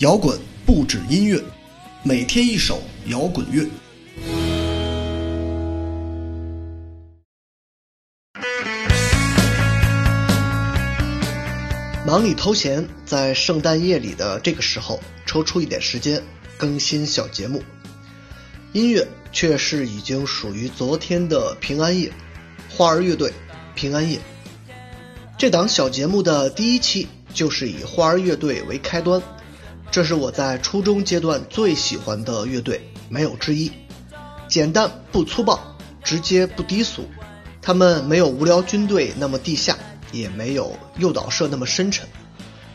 摇滚不止音乐，每天一首摇滚乐。忙里偷闲，在圣诞夜里的这个时候，抽出一点时间更新小节目。音乐却是已经属于昨天的平安夜，花儿乐队《平安夜》这档小节目的第一期就是以花儿乐队为开端。这是我在初中阶段最喜欢的乐队，没有之一。简单不粗暴，直接不低俗。他们没有无聊军队那么地下，也没有诱导社那么深沉，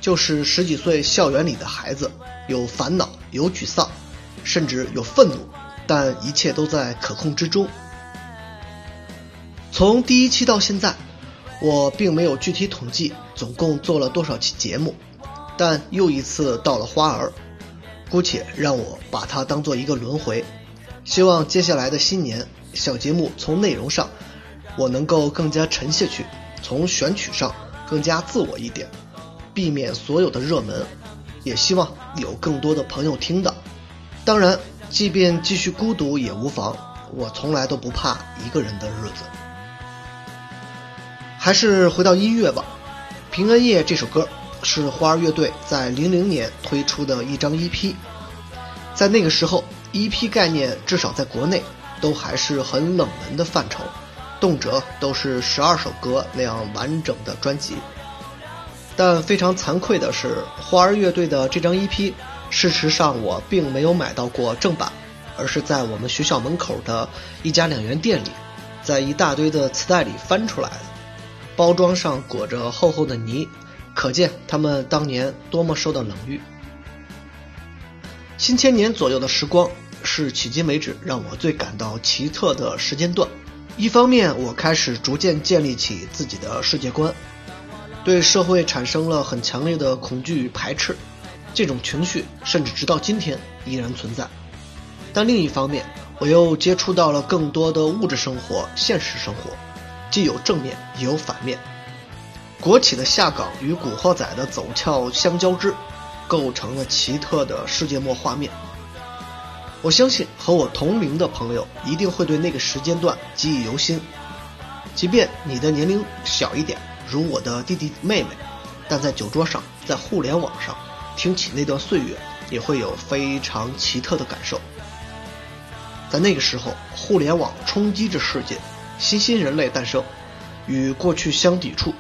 就是十几岁校园里的孩子，有烦恼，有沮丧，甚至有愤怒，但一切都在可控之中。从第一期到现在，我并没有具体统计总共做了多少期节目。但又一次到了花儿，姑且让我把它当做一个轮回。希望接下来的新年小节目从内容上，我能够更加沉下去；从选曲上更加自我一点，避免所有的热门。也希望有更多的朋友听到。当然，即便继续孤独也无妨，我从来都不怕一个人的日子。还是回到音乐吧，《平安夜》这首歌。是花儿乐队在零零年推出的一张 EP，在那个时候，EP 概念至少在国内都还是很冷门的范畴，动辄都是十二首歌那样完整的专辑。但非常惭愧的是，花儿乐队的这张 EP，事实上我并没有买到过正版，而是在我们学校门口的一家两元店里，在一大堆的磁带里翻出来的，包装上裹着厚厚的泥。可见他们当年多么受到冷遇。新千年左右的时光是迄今为止让我最感到奇特的时间段。一方面，我开始逐渐建立起自己的世界观，对社会产生了很强烈的恐惧与排斥，这种情绪甚至直到今天依然存在。但另一方面，我又接触到了更多的物质生活、现实生活，既有正面也有反面。国企的下岗与古惑仔的走俏相交织，构成了奇特的世界末画面。我相信和我同龄的朋友一定会对那个时间段记忆犹新，即便你的年龄小一点，如我的弟弟妹妹，但在酒桌上，在互联网上听起那段岁月，也会有非常奇特的感受。在那个时候，互联网冲击着世界，新兴人类诞生，与过去相抵触。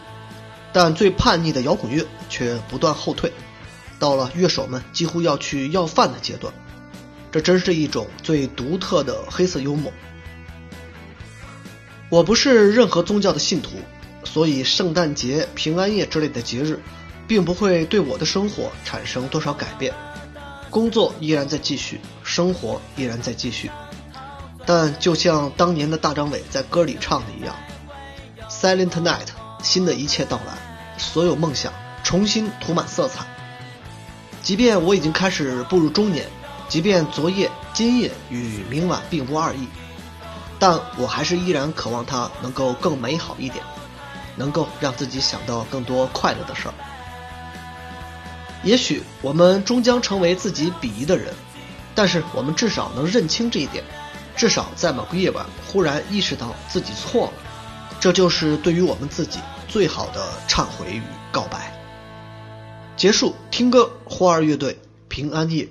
但最叛逆的摇滚乐却不断后退，到了乐手们几乎要去要饭的阶段，这真是一种最独特的黑色幽默。我不是任何宗教的信徒，所以圣诞节、平安夜之类的节日，并不会对我的生活产生多少改变。工作依然在继续，生活依然在继续。但就像当年的大张伟在歌里唱的一样，“Silent Night”，新的一切到来。所有梦想重新涂满色彩。即便我已经开始步入中年，即便昨夜、今夜与明晚并无二异，但我还是依然渴望它能够更美好一点，能够让自己想到更多快乐的事儿。也许我们终将成为自己鄙夷的人，但是我们至少能认清这一点，至少在某个夜晚忽然意识到自己错了，这就是对于我们自己。最好的忏悔与告白。结束，听歌，花儿乐队，平安夜。